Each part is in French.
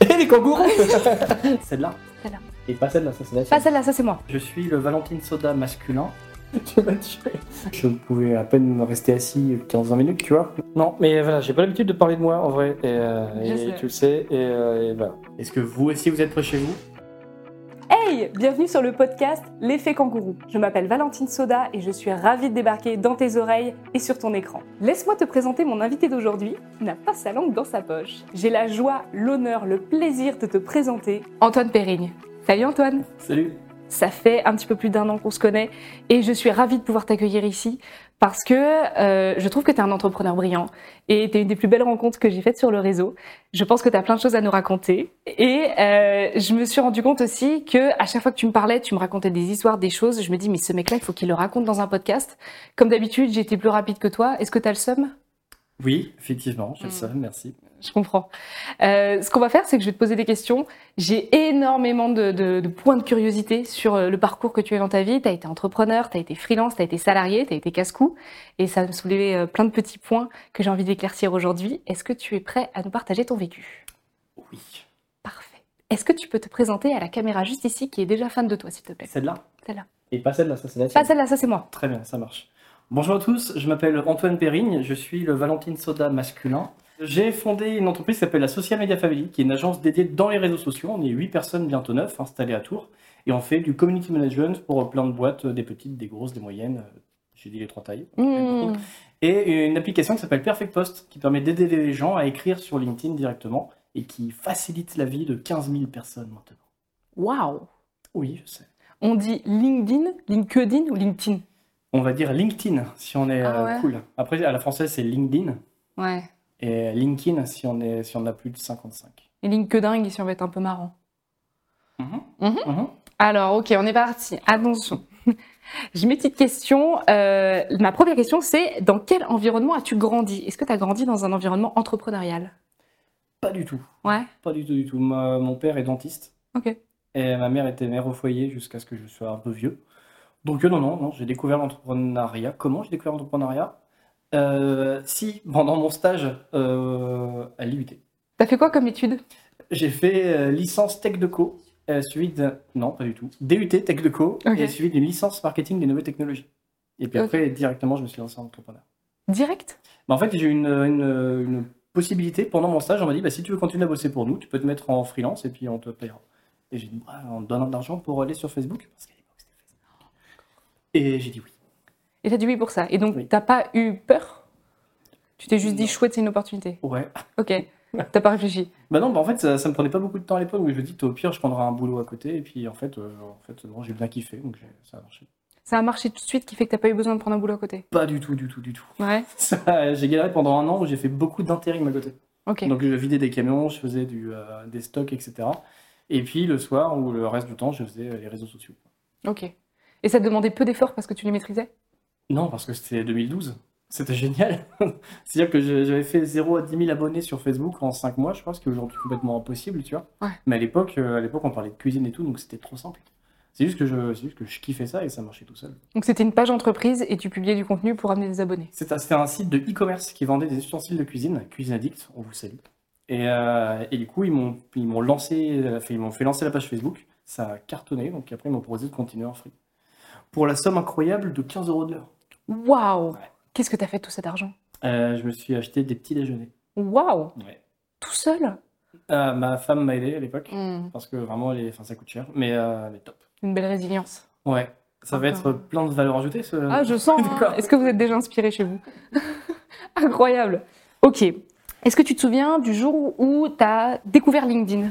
Et les kangourous Celle-là Celle-là. Et pas celle-là, ça c'est la Pas celle-là, ça c'est moi. Je suis le Valentine Soda masculin. Tu m'as tué. Je pouvais à peine rester assis 15-20 minutes, tu vois. Non, mais voilà, j'ai pas l'habitude de parler de moi en vrai. Et, euh, Je et sais. tu le sais. Et, euh, et voilà. Est-ce que vous aussi vous êtes près chez vous? Bienvenue sur le podcast L'effet kangourou. Je m'appelle Valentine Soda et je suis ravie de débarquer dans tes oreilles et sur ton écran. Laisse-moi te présenter mon invité d'aujourd'hui qui n'a pas sa langue dans sa poche. J'ai la joie, l'honneur, le plaisir de te présenter Antoine Périgne. Salut Antoine Salut Ça fait un petit peu plus d'un an qu'on se connaît et je suis ravie de pouvoir t'accueillir ici parce que euh, je trouve que tu es un entrepreneur brillant et tu es une des plus belles rencontres que j'ai faites sur le réseau. Je pense que tu as plein de choses à nous raconter et euh, je me suis rendu compte aussi que à chaque fois que tu me parlais, tu me racontais des histoires, des choses, je me dis mais ce mec-là, il faut qu'il le raconte dans un podcast. Comme d'habitude, été plus rapide que toi. Est-ce que tu as le seum? Oui, effectivement, je le Mm. sais, merci. Je comprends. Euh, ce qu'on va faire, c'est que je vais te poser des questions. J'ai énormément de, de- de points de curiosité sur euh, le parcours que tu as dans ta vie. Tu as été entrepreneur, tu as été freelance, tu as été salarié, tu as été casse-cou. Et ça me soulevait euh, plein de petits points que j'ai envie d'éclaircir aujourd'hui. Est-ce que tu es prêt à nous partager ton vécu? Oui. Parfait. Est-ce que tu peux te présenter à la caméra juste ici qui est déjà fan de toi, s'il te plaît? Celle-là? Celle-là. Et pas celle-là, ça c'est la Pas celle-là, ça c'est moi. Très bien, ça marche. Bonjour à tous, je m'appelle Antoine Périgne, je suis le Valentine Soda masculin. J'ai fondé une entreprise qui s'appelle la Social Media Family, qui est une agence dédiée dans les réseaux sociaux. On est 8 personnes, bientôt 9, installées à Tours. Et on fait du community management pour plein de boîtes, des petites, des grosses, des moyennes. J'ai dit les trois tailles. Mmh. Et une application qui s'appelle Perfect Post, qui permet d'aider les gens à écrire sur LinkedIn directement et qui facilite la vie de 15 000 personnes maintenant. Waouh Oui, je sais. On dit LinkedIn, LinkedIn ou LinkedIn? On va dire LinkedIn si on est Ah euh, ouais. cool. Après, à la française, c'est LinkedIn. Ouais. Et LinkedIn si on, est, si on a plus de 55. Et LinkedIn, si on va être un peu marrant. Mhm. Mhm. Mhm. Alors, ok, on est parti. Attention. J'ai mes petites questions. Euh, ma première question, c'est dans quel environnement as-tu grandi? Est-ce que tu as grandi dans un environnement entrepreneurial? Pas du tout. Ouais. Pas du tout, du tout. Ma- mon père est dentiste Ok. et ma mère était mère au foyer jusqu'à ce que je sois un peu vieux. Donc, euh, non, non, non, j'ai découvert l'entrepreneuriat. Comment j'ai découvert l'entrepreneuriat? Euh, Si, pendant mon stage euh, à l'IUT. T'as fait quoi comme étude? J'ai fait euh, licence Tech de Co, euh, suivi de... Non, pas du tout. DUT Tech de Co, Ok. et suivi d'une licence marketing des nouvelles technologies. Et puis Ok. après, directement, je me suis lancé en entrepreneur. Direct? Bah, en fait, j'ai eu une, une- une possibilité pendant mon stage. On m'a dit, bah, si tu veux continuer à bosser pour nous, tu peux te mettre en freelance et puis on te payera. Et j'ai dit, bah, on te donne de l'argent pour aller sur Parce Facebook. Et j'ai dit oui. Et t'as dit oui pour ça. Et donc, Oui. t'as pas eu peur? Tu t'es juste dit chouette, c'est une opportunité. Ouais. Ok. T'as pas réfléchi? Bah non, bah en fait, ça, ça me prenait pas beaucoup de temps à l'époque. Mais je me dis, au pire, je prendrai un boulot à côté. Et puis en fait, euh, en fait non, j'ai bien kiffé. Donc ça a marché. Ça a marché tout de suite qui fait que t'as pas eu besoin de prendre un boulot à côté? Pas du tout, du tout, du tout. Ouais. Ça, J'ai galéré pendant un an où j'ai fait beaucoup d'intérim à côté. Ok. Donc je vidais des camions, je faisais du, euh, des stocks, etc. Et puis le soir ou le reste du temps, je faisais euh, les réseaux sociaux. Ok. Et ça te demandait peu d'efforts parce que tu les maîtrisais? Non, parce que c'était 2012. C'était génial. C'est-à-dire que j'avais fait 0 à 10 000 abonnés sur Facebook en 5 mois, je crois, ce qui est aujourd'hui complètement impossible, tu vois. Ouais. Mais à l'époque, euh, à l'époque, on parlait de cuisine et tout, donc c'était trop simple. C'est juste que je, juste que je kiffais ça et ça marchait tout seul. Donc, c'était une page entreprise et tu publiais du contenu pour amener des abonnés? C'était un, un site de e-commerce qui vendait des ustensiles de cuisine, Cuisine Addict, on vous salue. Et, euh, et du coup, ils m'ont lancé, euh, ils m'ont fait lancer la page Facebook. Ça a cartonné, donc après, ils m'ont proposé de continuer en free. Pour la somme incroyable de 15 euros de l'heure. Waouh Ouais. Qu'est-ce que t'as fait de tout cet argent? Euh, je me suis acheté des petits déjeuners. Waouh Ouais. Tout seul? Euh, ma femme m'a aidé à l'époque, Hmm, parce que vraiment, enfin, ça coûte cher, mais, euh, mais top. Une belle résilience. Ouais, ça va être plein de valeur ajoutée, ce... Ah, je sens. hein. Est-ce que vous êtes déjà inspiré chez vous? Incroyable. Ok. Est-ce que tu te souviens du jour où tu as découvert LinkedIn?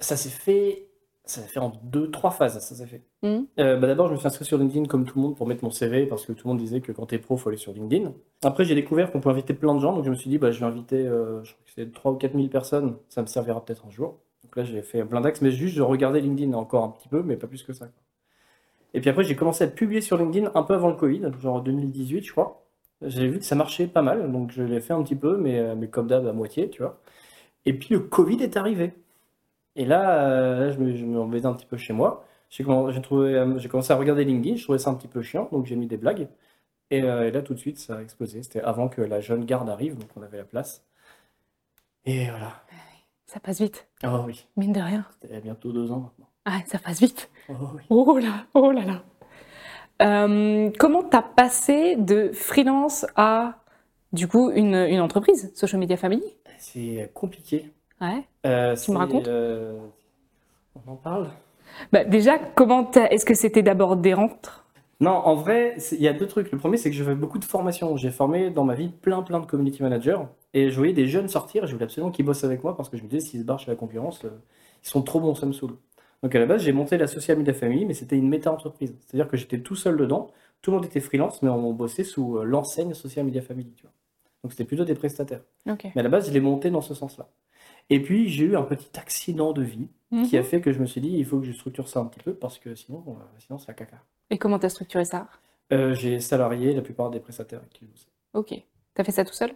Ça s'est fait... Ça s'est fait en deux, trois phases, ça s'est fait. Hmm. Euh, bah D'abord, je me suis inscrit sur LinkedIn comme tout le monde pour mettre mon CV parce que tout le monde disait que quand t'es pro, il faut aller sur LinkedIn. Après, j'ai découvert qu'on peut inviter plein de gens, donc je me suis dit, bah, je vais inviter, euh, je crois que c'est 3 ou 4 000 personnes, ça me servira peut-être un jour. Donc là, j'ai fait plein d'axes, mais juste je regardais LinkedIn encore un petit peu, mais pas plus que ça. quoi. Et puis après, j'ai commencé à publier sur LinkedIn un peu avant le Covid, genre 2018, je crois. J'ai vu que ça marchait pas mal, donc je l'ai fait un petit peu, mais, euh, mais comme d'hab, à moitié, tu vois. Et puis le Covid est arrivé. Et là, euh, là, je me, je me un petit peu chez moi. J'ai euh, j'ai commencé à regarder LinkedIn, je trouvais ça un petit peu chiant, donc j'ai mis des blagues. Et, euh, et là, tout de suite, ça a explosé. C'était avant que la jeune garde arrive, donc on avait la place. Et voilà. Ça passe vite, Oh oui, mine de rien. c'était bientôt deux ans maintenant. Ah, ça passe vite. Oh oui. Oh là, oh là là. Euh, comment t'as passé de freelance à, du coup, une, une entreprise, Social Media Family? C'est compliqué. Ouais. Euh, Tu me racontes euh, On en parle Bah, déjà, comment est-ce que c'était d'abord des rentres? Non, en vrai, il y a deux trucs. Le premier, c'est que je fais beaucoup de formations. J'ai formé dans ma vie plein, plein de community managers. Et je voyais des jeunes sortir. et Je voulais absolument qu'ils bossent avec moi parce que je me disais, s'ils se barrent chez la concurrence, euh, ils sont trop bons, ça me saoule. Donc à la base, j'ai monté la Social Media Family, mais c'était une méta-entreprise. C'est-à-dire que j'étais tout seul dedans. Tout le monde était freelance, mais on bossait sous l'enseigne Social Media Family. Tu vois. Donc c'était plutôt des prestataires. Mais à la base, je l'ai monté dans ce sens-là. Et puis, j'ai eu un petit accident de vie qui a fait que je me suis dit, il faut que je structure ça un petit peu parce que sinon, euh, sinon c'est la caca. Et comment t'as structuré ça? Euh, j'ai salarié la plupart des prestataires avec qui je bossais. Ok. T'as fait ça tout seul?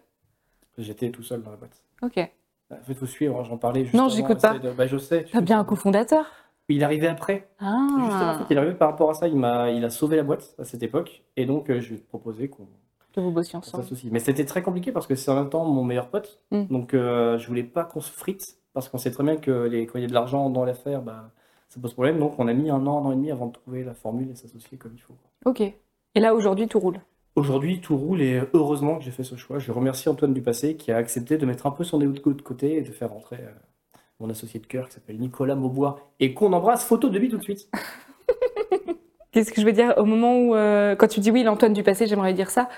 J'étais tout seul dans la boîte. Ok. Fait, faut suivre, hein, j'en parlais juste Non, j'écoute pas. de- Bah, je sais. tu sais, bien un cofondateur? Il est arrivé après. Justement, en Ah, fait, il est arrivé par rapport à ça. Il m'a, il a sauvé la boîte à cette époque. Et donc, euh, je lui ai proposé qu'on que vous bossiez ensemble. s'associe. Mais c'était très compliqué parce que c'est en même temps mon meilleur pote. Mm. Donc, euh, je voulais pas qu'on se frite parce qu'on sait très bien que les, quand il y a de l'argent dans l'affaire, bah, ça pose problème. Donc, on a mis un an, un an et demi avant de trouver la formule et s'associer comme il faut. Ok. Et là, aujourd'hui, tout roule. Aujourd'hui, tout roule et heureusement que j'ai fait ce choix. Je remercie Antoine Dupassé qui a accepté de mettre un peu son ego de côté et de faire rentrer euh, mon associé de cœur qui s'appelle Nicolas Maubois et qu'on embrasse photo de lui tout de suite. Qu'est-ce que je veux dire au moment où, euh, quand tu dis oui, l'Antoine du passé, j'aimerais dire ça,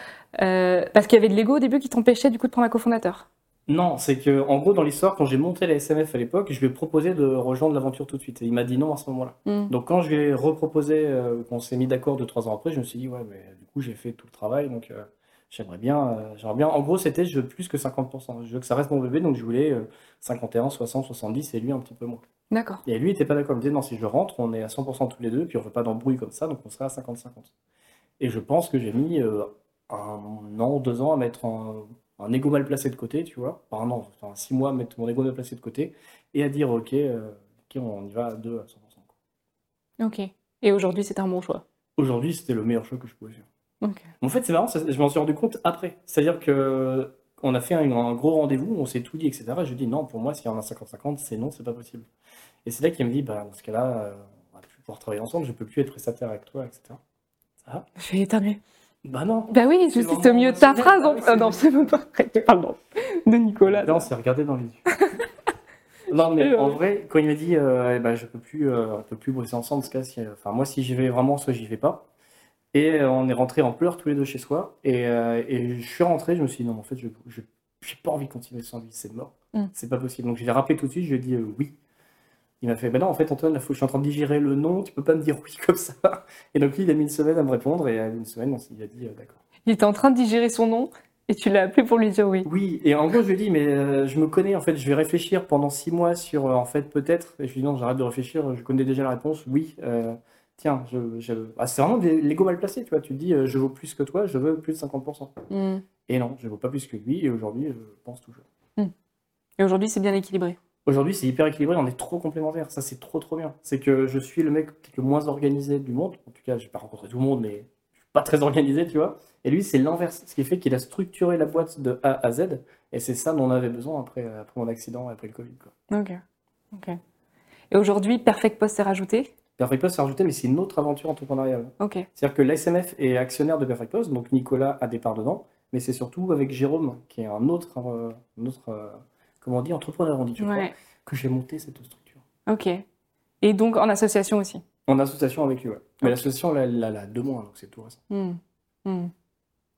euh, parce qu'il y avait de l'ego au début qui t'empêchait du coup de prendre un cofondateur. Non, c'est que en gros dans l'histoire, quand j'ai monté la SMF à l'époque, je lui ai proposé de rejoindre l'aventure tout de suite et il m'a dit non à ce moment-là. Hmm. Donc quand je lui ai reproposé, euh, qu'on s'est mis d'accord deux trois ans après, je me suis dit ouais mais du coup j'ai fait tout le travail donc euh, j'aimerais bien, euh, j'aimerais bien. En gros c'était je veux plus que 50%. Je veux que ça reste mon bébé donc je voulais euh, 51, 60, 70 et lui un petit peu moins. D'accord. Et lui, il était pas d'accord. Il me disait, non, si je rentre, on est à 100% tous les deux, puis on veut pas d'embrouille comme ça, donc on sera à 50-50. Et je pense que j'ai mis euh, un an, deux ans à mettre un, un ego mal placé de côté, tu vois. Pas un an, enfin six mois à mettre mon ego mal placé de côté, et à dire, ok, euh, ok, on y va à deux à 100%. quoi. Ok. Et aujourd'hui, c'est un bon choix. Aujourd'hui, c'était le meilleur choix que je pouvais faire. Ok. En fait, c'est marrant, ça- je m'en suis rendu compte après. C'est-à-dire que on a fait un, un gros rendez-vous, on s'est tout dit, etc. Je lui ai dit non, pour moi, s'il y en a 50-50, c'est non, c'est pas possible. Et c'est là qu'il me dit, bah, dans ce cas-là, euh, on va plus pouvoir travailler ensemble, je peux plus être prestataire avec toi, etc. Ça va? Je vais éternuer. Bah non. Bah oui, C'est au milieu de ta phrase. en- Ah c'est non, c'est même pas vrai. Pardon. De Nicolas. Là, on s'est regardé dans les yeux. Non, mais en vrai, quand il m'a dit, euh, eh ben, je peux plus, euh, on peut plus bosser ensemble, ce cas, si, euh, enfin, moi, si j'y vais vraiment, soit j'y vais pas. Et euh, on est rentrés en pleurs tous les deux chez soi. Et, euh, et je suis rentré, je me suis dit, non, en fait, je j'ai pas envie de continuer sans lui, c'est mort. Mm. C'est pas possible. Donc, je l'ai rappelé tout de suite, je lui ai dit euh, oui. Il m'a fait, ben non, en fait, Antoine, là, faut, je suis en train de digérer le nom, tu peux pas me dire oui comme ça. Et donc, lui, il a mis une semaine à me répondre, et à une semaine, on s'est- il a dit, euh, d'accord. Il était en train de digérer son nom et tu l'as appelé pour lui dire oui. Oui, et en gros, je lui ai dit, mais euh, je me connais, en fait, je vais réfléchir pendant six mois sur, euh, en fait, peut-être. Et je lui ai dit, non, j'arrête de réfléchir, je connais déjà la réponse. Oui, euh, tiens, je, je- ah, c'est vraiment des- l'ego mal placé, tu vois. Tu te dis, euh, je vaux plus que toi, je veux plus de 50%. Hmm. Et non, je vaux pas plus que lui, et aujourd'hui, je pense toujours. Et aujourd'hui, c'est bien équilibré. Aujourd'hui, c'est hyper équilibré, on est trop complémentaires. Ça, c'est trop, trop bien. C'est que je suis le mec peut-être le moins organisé du monde. En tout cas, j'ai pas rencontré tout le monde, mais je suis pas très organisé, tu vois. Et lui, c'est l'inverse. Ce qui fait qu'il a structuré la boîte de A à Z. Et c'est ça dont on avait besoin après, après mon accident et après le Covid, quoi. Ok. Ok. Et aujourd'hui, Perfect Post est rajouté? Perfect Post s'est rajouté, mais c'est une autre aventure entrepreneuriale. Ok. C'est-à-dire que l'ASMF est actionnaire de Perfect Post, donc Nicolas a des parts dedans, mais c'est surtout avec Jérôme, qui est un autre, euh, un autre euh, comment on dit, entrepreneur, on dit, je crois, que j'ai monté cette structure. Ok. Et donc en association aussi. En association avec lui, ouais. Mais l'association, elle, elle, elle a deux mois, donc c'est tout récent. Hmm. Hmm.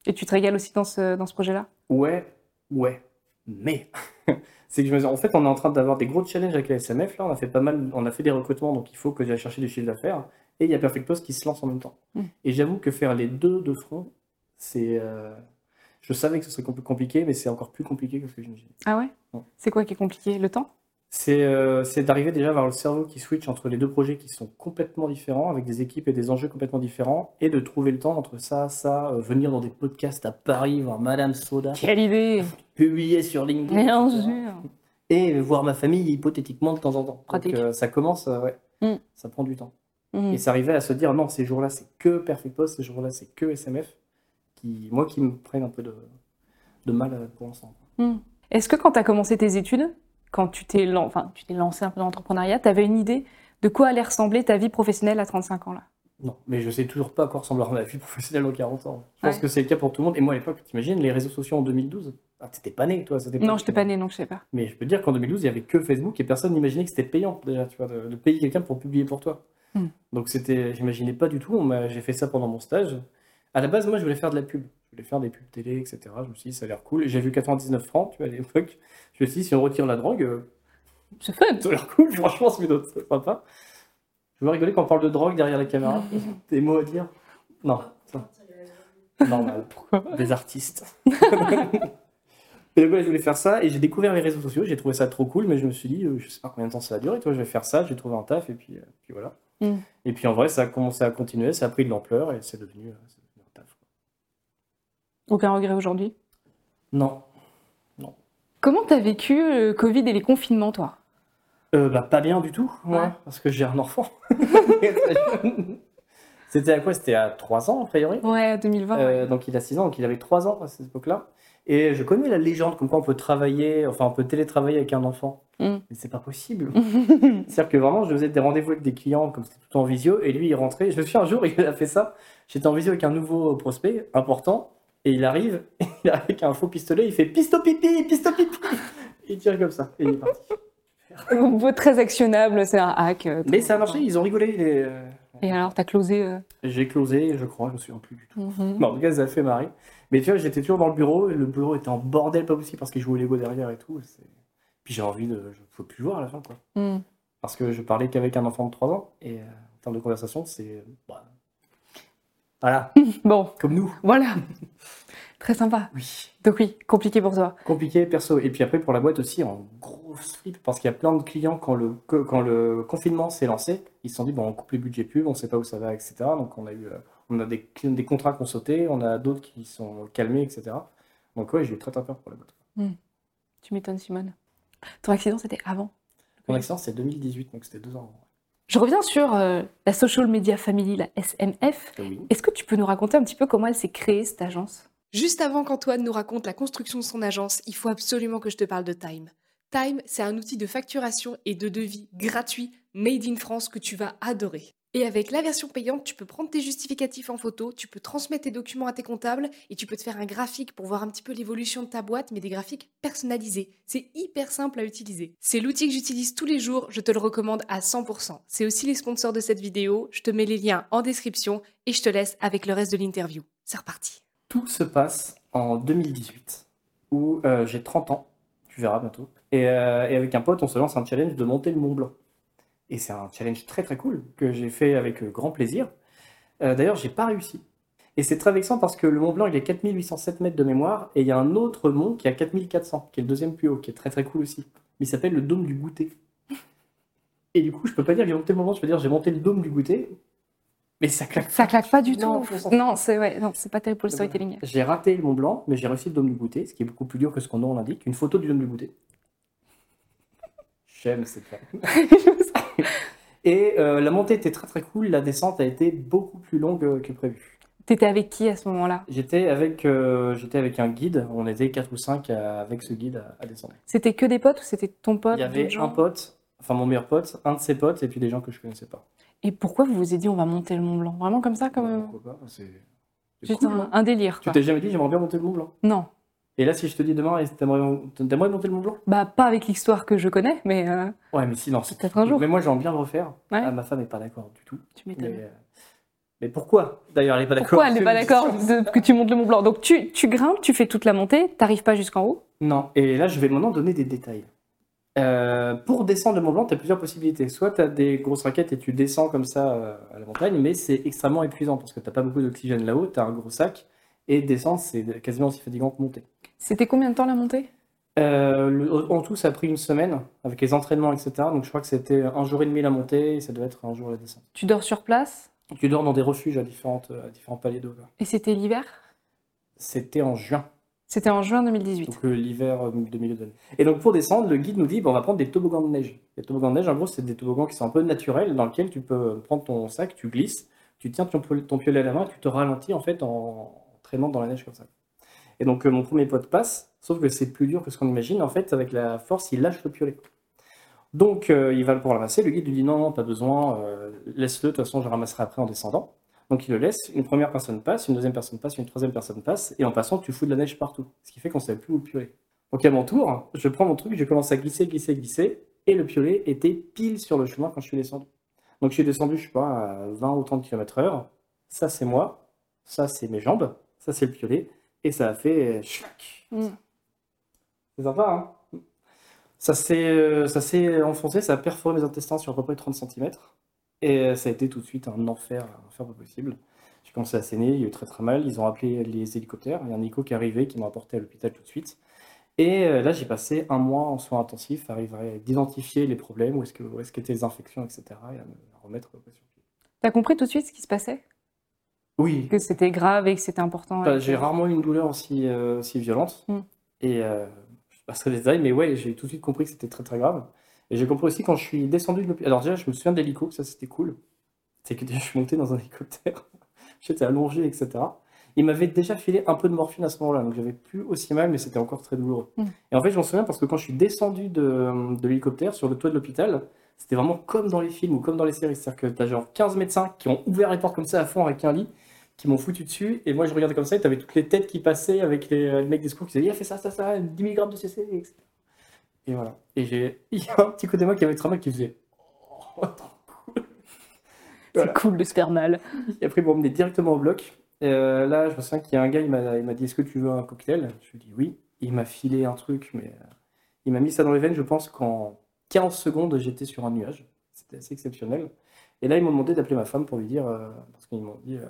Et tu te régales aussi dans ce, dans ce projet-là? Ouais, ouais, mais c'est que je me dis, en fait, on est en train d'avoir des gros challenges avec la SMF. Là, on a fait pas mal, on a fait des recrutements, donc il faut que j'aille chercher du chiffre d'affaires. Et il y a Perfect Post qui se lance en même temps. Mm. Et j'avoue que faire les deux de front, c'est, euh, je savais que ce serait compl- compliqué, mais c'est encore plus compliqué que ce que j'imaginais. Ah ouais? Ouais. C'est quoi qui est compliqué? Le temps? C'est euh, c'est d'arriver déjà à avoir le cerveau qui switch entre les deux projets qui sont complètement différents, avec des équipes et des enjeux complètement différents, et de trouver le temps entre ça, ça, euh, venir dans des podcasts à Paris, voir Madame Soda, Quelle idée publier sur LinkedIn, Bien etc. sûr. et voir ma famille hypothétiquement de temps en temps. Pratique. Donc euh, ça commence, ouais, Mm. ça prend du temps. Hmm. Et c'est arrivé à se dire non, ces jours-là c'est que Perfect Post, ces jours-là c'est que SMF, qui, moi qui me prennent un peu de, de mal euh, pour l'instant. Hmm. Est-ce que quand tu as commencé tes études, quand tu t'es lan- enfin, lancé un peu dans l'entrepreneuriat, tu avais une idée de quoi allait ressembler ta vie professionnelle à 35 ans là? Non, mais je sais toujours pas à quoi ressemblera ma vie professionnelle dans 40 ans. Je pense Ouais. que c'est le cas pour tout le monde. Et moi, à l'époque, t'imagines, les réseaux sociaux en 2012 ah, T'étais pas né, toi, c'était Non, je t'ai pas né, donc je sais pas. Mais je peux te dire qu'en 2012, il y avait que Facebook et personne n'imaginait que c'était payant, déjà, tu vois, de, de payer quelqu'un pour publier pour toi. Hmm. Donc c'était, j'imaginais pas du tout. J'ai fait ça pendant mon stage. À la base, moi, je voulais faire de la pub. Je voulais faire des pubs télé, etc. Je me suis dit, ça a l'air cool. J'ai vu 99 francs, tu vois, à l'époque. Je me suis dit, si on retire la drogue, euh, C'est fun ça a l'air cool. Franchement, c'est une c'est sympa. Je veux rigoler quand on parle de drogue derrière la caméra? Des mots à dire? Non. ça. Normal. Pourquoi? Des artistes. Et donc, ouais, je voulais faire ça et j'ai découvert les réseaux sociaux. J'ai trouvé ça trop cool, mais je me suis dit, euh, je sais pas combien de temps ça va durer. Toi, je vais faire ça. J'ai trouvé un taf et puis, euh, puis voilà. Mm. Et puis en vrai, ça a commencé à continuer. Ça a pris de l'ampleur et c'est devenu, euh, c'est devenu un taf. Aucun regret aujourd'hui? Non. Comment t'as vécu le Covid et les confinements, toi? Euh, bah, pas bien du tout, moi, Ouais. parce que j'ai un enfant. C'était à quoi? C'était à 3 ans, a priori? Ouais, 2020. Euh, donc il a 6 ans, donc il avait 3 ans à cette époque-là. Et je connais la légende comme quoi on peut travailler, enfin on peut télétravailler avec un enfant. Mm. Mais c'est pas possible. C'est-à-dire que vraiment, je faisais des rendez-vous avec des clients, comme c'était tout en visio, et lui il rentrait. Je me souviens un jour, il a fait ça. J'étais en visio avec un nouveau prospect important, et il arrive, il arrive avec un faux pistolet, il fait pisto pipi, pisto pipi. Il tire comme ça, et il est parti. Beau, très actionnable, c'est un hack. euh, Mais ça a marché, ils ont rigolé. les, euh, Et alors, t'as closé euh, J'ai closé, je crois, je me souviens plus du tout. Non, en tout cas, ça a fait marrer. Mais tu vois, j'étais toujours dans le bureau, et le bureau était en bordel pas possible parce qu'il jouait au Lego derrière et tout. c'est- Puis j'ai envie de. Je ne pouvais plus jouer à la fin, quoi. Mm. Parce que je parlais qu'avec un enfant de 3 ans, et en termes de conversation, c'est. bah, Voilà, Bon, comme nous. voilà. très sympa. Oui. Donc oui, compliqué pour toi. Compliqué, perso. Et puis après, pour la boîte aussi, en gros flip, parce qu'il y a plein de clients, quand le, quand le confinement s'est lancé, ils se sont dit, bon, on coupe les budgets pub, on sait pas où ça va, etc. Donc on a eu. euh, on a des, contrats qui ont sauté, on a d'autres qui sont calmés, etc. Donc ouais, j'ai eu très très peur pour la boîte. Tu m'étonnes, Simone. Ton accident, c'était avant. Mon accident, c'est 2018, donc c'était deux ans. avant. Je reviens sur euh, la Social Media Family, la SMF. Oui. Est-ce que tu peux nous raconter un petit peu comment elle s'est créée, cette agence? Juste avant qu'Antoine nous raconte la construction de son agence, il faut absolument que je te parle de Time. Time, c'est un outil de facturation et de devis gratuit, made in France, que tu vas adorer. Et avec la version payante, tu peux prendre tes justificatifs en photo, tu peux transmettre tes documents à tes comptables et tu peux te faire un graphique pour voir un petit peu l'évolution de ta boîte, mais des graphiques personnalisés. C'est hyper simple à utiliser. C'est l'outil que j'utilise tous les jours, je te le recommande à 100%. C'est aussi les sponsors de cette vidéo, je te mets les liens en description et je te laisse avec le reste de l'interview. C'est reparti. Tout se passe en 2018, où euh, j'ai 30 ans, tu verras bientôt. Euh, et avec un pote, on se lance un challenge de monter le Mont Blanc. Et c'est un challenge très très cool que j'ai fait avec euh, grand plaisir. Euh, D'ailleurs, j'ai pas réussi. Et c'est très vexant parce que le Mont Blanc, il est 4807 mètres de mémoire, et il y a un autre mont qui à 4400, qui est le deuxième plus haut, qui est très très cool aussi. Mais il s'appelle le Dôme du Goûter. Et du coup, je peux pas dire que j'ai monté le Mont Blanc, je peux dire j'ai monté le Dôme du Goûter, mais ça claque Ça claque pas du Non, tout. Non, c'est ouais, non, c'est pas terrible pour le storytelling. J'ai raté le Mont Blanc, mais j'ai réussi le Dôme du Goûter, ce qui est beaucoup plus dur que ce qu'on l'indique. Une photo du Dôme du Goûter. J'aime cette femme. Et euh, la montée était très très cool, la descente a été beaucoup plus longue que prévu. T'étais avec qui à ce moment-là? J'étais avec, euh, j'étais avec un guide, on était 4 ou 5 avec ce guide à, à descendre. C'était que des potes ou c'était ton pote Il y avait un pote, enfin mon meilleur pote, un de ses potes, et puis des gens que je connaissais pas. Et pourquoi vous vous êtes dit on va monter le Mont Blanc? Vraiment comme ça, comme Pourquoi pas c'est- c'est juste cool, un, non un délire. Tu quoi. t'es jamais dit j'aimerais bien monter le Mont Blanc? Non, Et là, si je te dis demain, t'aimerais monter le Mont Blanc? Bah pas avec l'histoire que je connais, mais euh, Ouais, mais si, non, c'est Peut-être un jour. Mais moi, j'aimerais bien le refaire. Ouais. Ah, ma femme n'est pas d'accord du tout. tu Mais, m'étonnes. euh, mais pourquoi? D'ailleurs, elle n'est pas d'accord. Pourquoi elle n'est pas d'accord que tu montes le Mont Blanc? Donc tu, tu grimpes, tu fais toute la montée, t'arrives pas jusqu'en haut? Non, et là, je vais maintenant donner des détails. Euh, pour descendre le Mont Blanc, tu as plusieurs possibilités. Soit tu as des grosses raquettes et tu descends comme ça euh, à la montagne, mais c'est extrêmement épuisant parce que tu pas beaucoup d'oxygène là-haut, tu as un gros sac, et descendre, c'est quasiment aussi fatigant que monter. C'était combien de temps la montée? Euh, le- en tout, ça a pris une semaine avec les entraînements, etc. Donc je crois que c'était un jour et demi la montée et ça devait être un jour la descente. Tu dors sur place? Tu dors dans des refuges à, différentes, à différents paliers d'eau. et c'était l'hiver? C'était en juin, C'était en juin 2018. donc euh, l'hiver euh, de milieu d'année. Et donc pour descendre, le guide nous dit bon, on va prendre des toboggans de neige. Les toboggans de neige, en gros, c'est des toboggans qui sont un peu naturels dans lesquels tu peux prendre ton sac, tu glisses, tu tiens ton, piolet- ton piolet à la main, tu te ralentis en fait en dans la neige comme ça. Et donc euh, mon premier pote passe sauf que c'est plus dur que ce qu'on imagine. En fait, avec la force, il lâche le piolet. Donc, euh, il va pour le ramasser. Le guide lui dit non, non, pas besoin, euh, laisse-le, de toute façon, je ramasserai après en descendant. Donc, il le laisse. Une première personne passe, une deuxième personne passe, une troisième personne passe, et en passant, tu fous de la neige partout. Ce qui fait qu'on ne savait plus où le piolet. Donc, à mon tour, je prends mon truc, je commence à glisser, glisser, glisser, et le piolet était pile sur le chemin quand je suis descendu. Donc, je suis descendu, je sais pas, à 20 ou 30 km/h. Ça, c'est moi. Ça, c'est mes jambes. Ça, c'est le piolet. Et ça a fait. Mm. C'est sympa, hein ça s'est, euh, ça s'est enfoncé, ça a perforé mes intestins sur à peu près 30 cm. Et euh, ça a été tout de suite un enfer, un enfer pas possible. J'ai commencé à saigner, il y a eu très très mal. Ils ont appelé les hélicoptères. Il y a un hélico qui est arrivé, qui m'a apporté à l'hôpital tout de suite. Et euh, là, j'ai passé un mois en soins intensifs, à arriver à identifier les problèmes, où est-ce que, où est-ce qu'étaient les infections, etc. Et à me remettre sur pied. T'as compris tout de suite ce qui se passait? Oui, Que c'était grave et que c'était important Bah, j'ai rarement eu une douleur aussi, euh, aussi violente. Mm. Et euh, je passerai les détails, mais ouais, j'ai tout de suite compris que c'était très très grave. Et j'ai compris aussi quand je suis descendu de l'hôpital. Alors déjà, je me souviens de l'hélico, ça c'était cool. C'est que je suis monté dans un hélicoptère. J'étais allongé, etc. Il m'avait déjà filé un peu de morphine à ce moment-là, donc j'avais plus aussi mal, mais c'était encore très douloureux. Mm. Et en fait, je m'en souviens parce que quand je suis descendu de, de l'hélicoptère sur le toit de l'hôpital, c'était vraiment comme dans les films ou comme dans les séries. C'est-à-dire que tu as genre 15 médecins qui ont ouvert les portes comme ça à fond avec un lit, qui m'ont foutu dessus. Et moi, je regardais comme ça et tu avais toutes les têtes qui passaient avec les, les mecs des secours qui disaient Il a fait ça, ça, ça, 10 mg de CC, etc. Et voilà. Et j'ai il y a un petit côté de moi qui avait très mal qui faisait Oh, trop cool. Voilà. C'est cool de se faire mal. Et après, ils m'ont emmené directement au bloc. Euh, là, je me souviens qu'il y a un gars, il m'a il m'a dit Est-ce que tu veux un cocktail? Je lui ai dit oui. Il m'a filé un truc, mais euh, il m'a mis ça dans les veines. Je pense qu'en 15 secondes, j'étais sur un nuage. C'était assez exceptionnel. Et là, ils m'ont demandé d'appeler ma femme pour lui dire, euh, parce qu'ils m'ont dit, euh,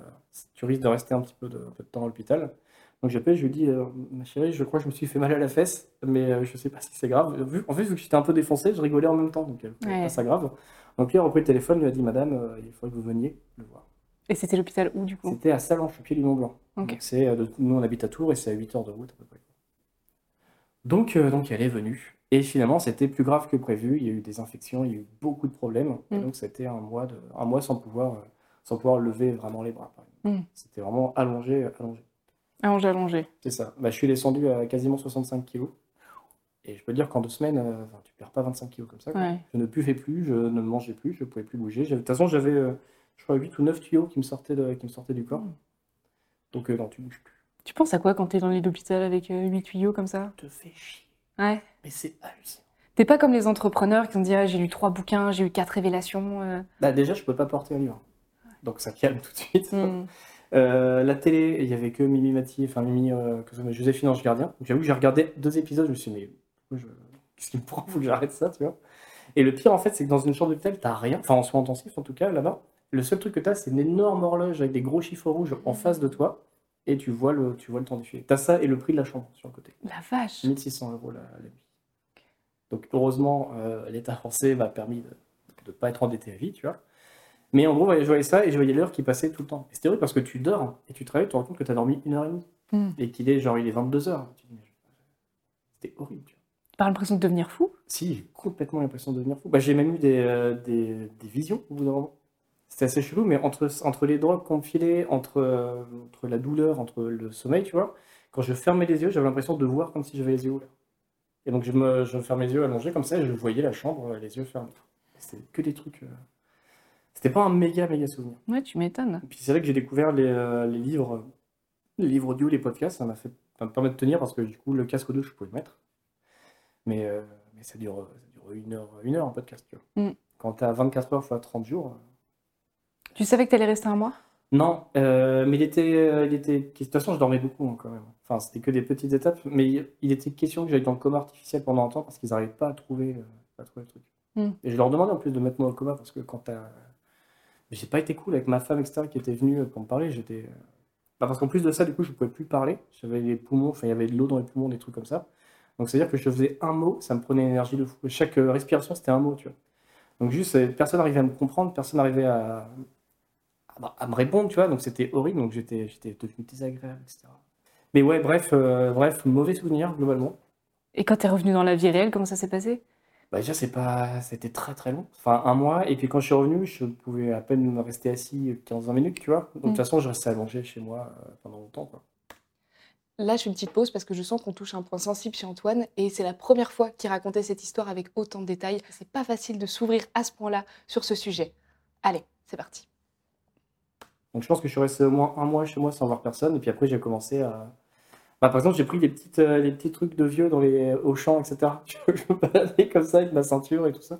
tu risques de rester un petit peu de, un peu de temps à l'hôpital. Donc j'appelle, je lui dis, euh, ma chérie, je crois que je me suis fait mal à la fesse, mais euh, je sais pas si c'est grave. Vu- en fait, vu que j'étais un peu défoncé, je rigolais en même temps, donc Ouais. pas ça grave. Donc lui a repris le téléphone, il lui a dit, madame, il faudrait que vous veniez le voir. Et c'était l'hôpital où du coup? C'était à Salanches, au pied du Mont Blanc. C'est, nous on habite à Tours et c'est à 8 heures de route à peu près. Donc, donc elle est venue. Et finalement, c'était plus grave que prévu. Il y a eu des infections, il y a eu beaucoup de problèmes. Et Mm. donc, c'était un mois, de, un mois sans pouvoir, euh, sans pouvoir lever vraiment les bras. Mm. C'était vraiment allongé, euh, allongé. Allongé, allongé. C'est ça. Bah, je suis descendu à quasiment 65 kilos. Et je peux dire qu'en deux semaines, euh, tu perds pas 25 kilos comme ça. quoi. Ouais. Je ne buvais plus, je ne mangeais plus, je pouvais plus bouger. De toute façon, j'avais, euh, je crois, 8 ou 9 tuyaux qui me sortaient, de- qui me sortaient du corps. Mm. Donc, euh, non, tu bouges plus. Tu penses à quoi quand t'es dans le lit d'hôpital avec euh, huit tuyaux comme ça? Te fais chier. Ouais. Mais c'est hallucinant. T'es pas comme les entrepreneurs qui ont dit ah, j'ai lu trois bouquins, j'ai eu quatre révélations. euh. Bah, déjà, je peux pas porter un livre. Donc ça calme tout de suite. Hmm. Euh, la télé, il y avait que Mimi Mati, enfin Mimi, euh, que soit Joséphine Ange Gardien. J'avoue que j'ai regardé deux épisodes, je me suis dit, mais je... qu'est-ce qui me prend? Faut que j'arrête ça, tu vois. Et le pire, en fait, c'est que dans une chambre d'hôpital, t'as rien, enfin en soins intensifs en tout cas, là-bas. Le seul truc que t'as, c'est une énorme horloge avec des gros chiffres rouges en face de toi. Et tu vois le, tu vois le temps défiler. T'as ça et le prix de la chambre sur le côté. La vache. 1600 euros la, la nuit. Donc heureusement, euh, l'État français m'a permis de ne pas être endetté à vie, tu vois. Mais en gros, ouais, je voyais ça et je voyais l'heure qui passait tout le temps. Et C'était horrible parce que tu dors et tu travailles, tu te rends compte que tu as dormi une heure et demie. Hmm. Et qu'il est genre, il est 22h. C'était horrible, tu vois. T'as l'impression de devenir fou? Si, j'ai complètement l'impression de devenir fou. Bah, j'ai même eu des, euh, des, des visions au bout d'un moment. C'était assez chelou, mais entre, entre les drogues qu'on me filait, entre, euh, entre la douleur, entre le sommeil, tu vois, quand je fermais les yeux, j'avais l'impression de voir comme si j'avais les yeux ouverts. Et donc je me, je fermais les yeux allongés comme ça et je voyais la chambre, euh, les yeux fermés. C'était que des trucs. euh, C'était pas un méga, méga souvenir. Ouais, tu m'étonnes. Puis c'est là que j'ai découvert les, euh, les livres, les livres audio, les podcasts. Ça m'a fait, ça me permet de tenir parce que du coup, le casque audio, je pouvais le mettre. Mais, mais ça dure, ça dure une heure, une heure un podcast, tu vois. Mm. Quand tu as 24 heures fois 30 jours. Tu savais que t'allais rester un mois? Non, euh, mais il était, euh, il était. De toute façon, je dormais beaucoup hein, quand même. Enfin, c'était que des petites étapes, mais il, était question que j'aille dans le coma artificiel pendant un temps parce qu'ils n'arrivaient pas à trouver, euh, à trouver le truc. Mm. Et je leur demandais en plus de mettre moi dans le coma parce que quand t'as. J'ai pas été cool avec ma femme, etc., qui était venue pour me parler. J'étais. bah, parce qu'en plus de ça, du coup, je pouvais plus parler. J'avais les poumons, enfin, il y avait de l'eau dans les poumons, des trucs comme ça. Donc, c'est-à-dire que je faisais un mot, ça me prenait une énergie de fou. Chaque respiration, c'était un mot, tu vois. Donc, juste, personne n'arrivait à me comprendre, personne n'arrivait à, à, me répondre, tu vois. Donc, c'était horrible. Donc, j'étais j'étais devenu désagréable, etc. Mais ouais, bref, euh, bref, mauvais souvenir, globalement. Et quand t'es revenu dans la vie réelle, comment ça s'est passé? Bah déjà, c'est pas... c'était très très long. Enfin, un mois. Et puis quand je suis revenu, je pouvais à peine me rester assis 15-20 minutes, tu vois. Donc de toute Mm. façon, je restais allongé chez moi euh, pendant longtemps, quoi. Là, je fais une petite pause parce que je sens qu'on touche un point sensible chez Antoine et c'est la première fois qu'il racontait cette histoire avec autant de détails. C'est pas facile de s'ouvrir à ce point-là sur ce sujet. Allez, c'est parti. Donc je pense que je suis resté au moins un mois chez moi sans voir personne. Et puis après, j'ai commencé à. Bah, par exemple, j'ai pris des, petites, euh, les petits trucs de vieux dans les champs, etc. Je me baladais comme ça avec ma ceinture et tout ça.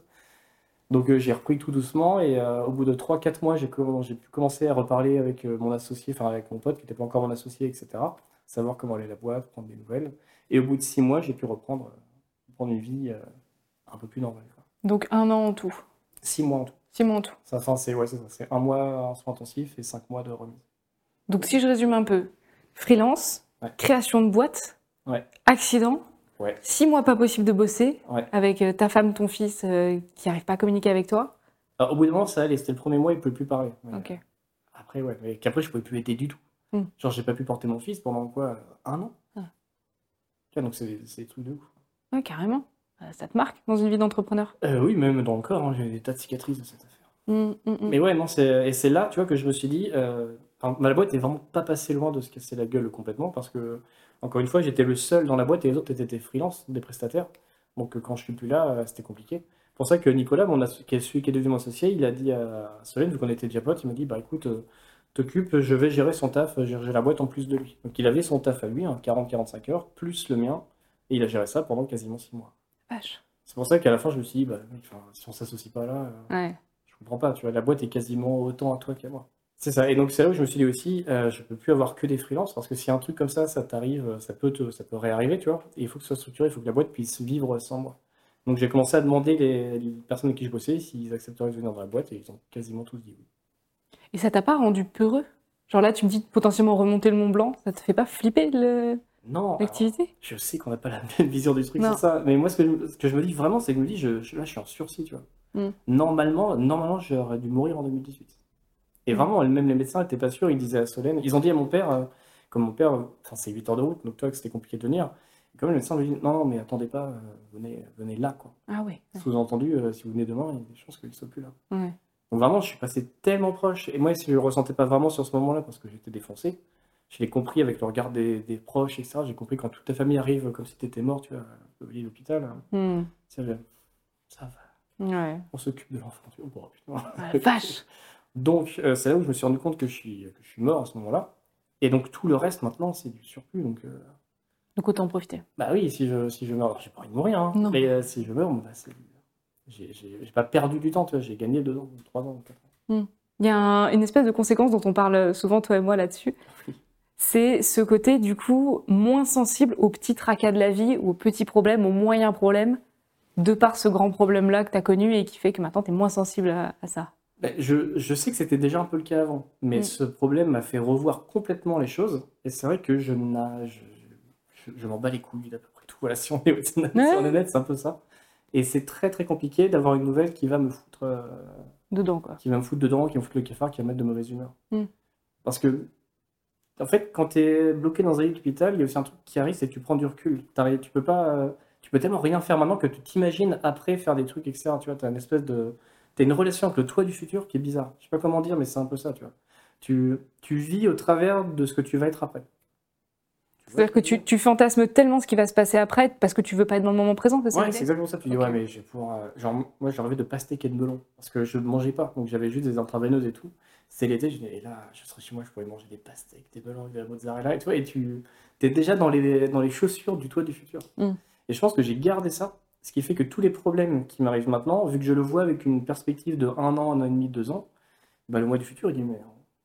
Donc euh, j'ai repris tout doucement et euh, au bout de 3-4 mois, j'ai pu commencer à reparler avec euh, mon associé, enfin avec mon pote qui n'était pas encore mon associé, etc. Savoir comment allait la boîte, prendre des nouvelles. Et au bout de 6 mois, j'ai pu reprendre, euh, reprendre une vie euh, un peu plus normale. quoi. Donc un an en tout. 6 mois en tout. Six mois en tout. Ça, c'est ouais, un mois en soins intensifs et 5 mois de remise. Donc si je résume un peu, freelance, Ouais. création de boîte, Ouais. accident, Ouais. six mois pas possible de bosser, avec euh, ta femme, ton fils euh, qui n'arrive pas à communiquer avec toi. Alors, au bout d'un moment, ça allait. C'était le premier mois, il ne pouvait plus parler. Mais. Après, ouais. Mais qu'après, je pouvais plus aider du tout. Hmm. Genre, j'ai pas pu porter mon fils pendant quoi? Un an? Ah. Tu vois, donc c'est c'est des trucs de ouf. Ouais, carrément. Euh, Ça te marque dans une vie d'entrepreneur. Euh, oui, même dans le corps, hein, j'ai des tas de cicatrices de cette affaire. Mm, mm, mm. Mais ouais, non, et c'est là, tu vois, que je me suis dit, euh, ma boîte est vraiment pas passée loin de se casser la gueule complètement parce que, encore une fois, j'étais le seul dans la boîte et les autres étaient des freelances, des prestataires. Donc euh, quand je suis plus là, euh, c'était compliqué. C'est pour ça que Nicolas, mon qui est celui qui est devenu mon associé, il a dit à Solène, vu qu'on était déjà potes, il m'a dit, bah écoute, euh, t'occupes, je vais gérer son taf, gérer la boîte en plus de lui. Donc il avait son taf à lui, hein, 40-45 heures, plus le mien, et il a géré ça pendant quasiment 6 mois. Vache. C'est pour ça qu'à la fin, je me suis dit, bah, enfin, si on s'associe pas là, euh, Ouais. je comprends pas, tu vois, la boîte est quasiment autant à toi qu'à moi. C'est ça. Et donc c'est là où je me suis dit aussi, euh, je peux plus avoir que des freelances parce que si un truc comme ça, ça t'arrive, euh, ça peut te, ça peut réarriver, tu vois. Et il faut que ce soit structuré, il faut que la boîte puisse vivre sans moi. Donc j'ai commencé à demander les, les personnes avec qui je bossais s'ils accepteraient de venir dans la boîte et ils ont quasiment tous dit oui. Et ça t'a pas rendu peureux? Genre là, tu me dis potentiellement remonter le Mont Blanc, ça te fait pas flipper le- Non, alors, l'activité? je sais qu'on n'a pas la même vision du truc Non. sur ça, mais moi ce que je, ce que je me dis vraiment, c'est que je me dis, je, je- là je suis en sursis, tu vois. Mm. Normalement, normalement j'aurais dû mourir en 2018. Et Mm. vraiment, même les médecins n'étaient pas sûrs, ils disaient à Solène, ils ont dit à mon père, euh, comme mon père, euh, enfin c'est 8 heures de route, donc toi c'était compliqué de venir. Et comme le médecin me dit, non, non, mais attendez pas, euh, venez, venez là, quoi. Ah ouais. Sous-entendu, euh, si vous venez demain, il y a des chances qu'il ne soit plus là. Ouais. Donc vraiment, je suis passé tellement proche. Et moi, si je le ressentais pas vraiment sur ce moment-là, parce que j'étais défoncé, je l'ai compris avec le regard des, des proches, etc. J'ai compris quand toute ta famille arrive comme si tu étais mort, tu vois, au lit d'hôpital. hein, Hmm. Ça va, ça va, Ouais. on s'occupe de l'enfant. tu vois. Oh, putain. Ah, vache Donc, euh, c'est là où je me suis rendu compte que je suis, que je suis mort à ce moment-là. Et donc, tout le reste, maintenant, c'est du surplus. Donc, euh, Donc autant en profiter. bah oui, si je, si je meurs, j'ai pas envie de mourir, hein, Non. mais euh, si je meurs, bah, j'ai pas perdu du temps, tu vois, j'ai gagné deux ans, trois ans, quatre ans. Il y a un- une espèce de conséquence dont on parle souvent, toi et moi, là-dessus. Oui. C'est ce côté, du coup, moins sensible aux petits tracas de la vie, aux petits problèmes, aux moyens problèmes, de par ce grand problème-là que tu as connu et qui fait que maintenant tu es moins sensible à, à ça. Ben, je, je sais que c'était déjà un peu le cas avant, mais Mm. ce problème m'a fait revoir complètement les choses. Et c'est vrai que je, je, je, je m'en bats les couilles d'à peu près tout. Voilà, si on est, si on est Ouais. honnête, c'est un peu ça. Et c'est très très compliqué d'avoir une nouvelle qui va me foutre, euh, Dedans, quoi. qui va me foutre dedans, qui va me foutre le cafard, qui va me mettre de mauvaise humeur. Mm. Parce que, en fait, quand tu es bloqué dans un lit il y a aussi un truc qui arrive, c'est que tu prends du recul. Tu peux pas, euh, tu peux tellement rien faire maintenant que tu t'imagines après faire des trucs, etc. Tu vois, t'as une espèce de, t'as une relation avec le toi du futur qui est bizarre. Je sais pas comment dire, mais c'est un peu ça, tu vois. Tu, tu vis au travers de ce que tu vas être après. C'est-à-dire que tu, fantasmes tellement ce qui va se passer après parce que tu veux pas être dans le moment présent, c'est ça Ouais, l'idée c'est exactement ça. Tu dis, ouais, mais j'ai pour. euh, genre, moi, j'ai envie de pastèque et de melon. Parce que je ne mangeais pas. Donc, j'avais juste des intraveineuses et tout. C'est l'été, je dis, et là, je serais chez moi, je pourrais manger des pastèques, des melons, de la mozzarella et tout. Et tu es déjà dans les, dans les chaussures du toit du futur. Mm. Et je pense que j'ai gardé ça. Ce qui fait que tous les problèmes qui m'arrivent maintenant, vu que je le vois avec une perspective de un an, un an et demi, deux ans, bah, le mois du futur, il dit, mais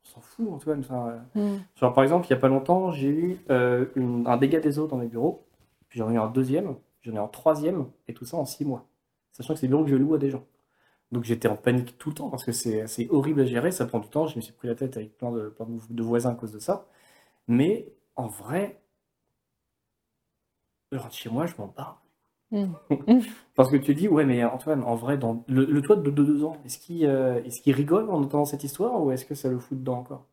on s'en fout, Antoine. Enfin, euh, Mm. Genre, par exemple, il n'y a pas longtemps, j'ai eu euh, une- un dégât des eaux dans mes bureaux, puis j'en ai eu un deuxième, j'en ai eu un troisième, et tout ça en six mois. Sachant que c'est des bureaux que je loue à des gens. Donc j'étais en panique tout le temps, parce que c'est horrible à gérer, ça prend du temps, je me suis pris la tête avec plein de, plein de de voisins à cause de ça. Mais en vrai, je rentre chez moi, je m'en bats. Parce que tu dis, ouais, mais Antoine, en vrai, dans le, le toi de de deux ans, est-ce qu'il euh, est-ce qu'il rigole en entendant cette histoire ou est-ce que ça le fout dedans encore?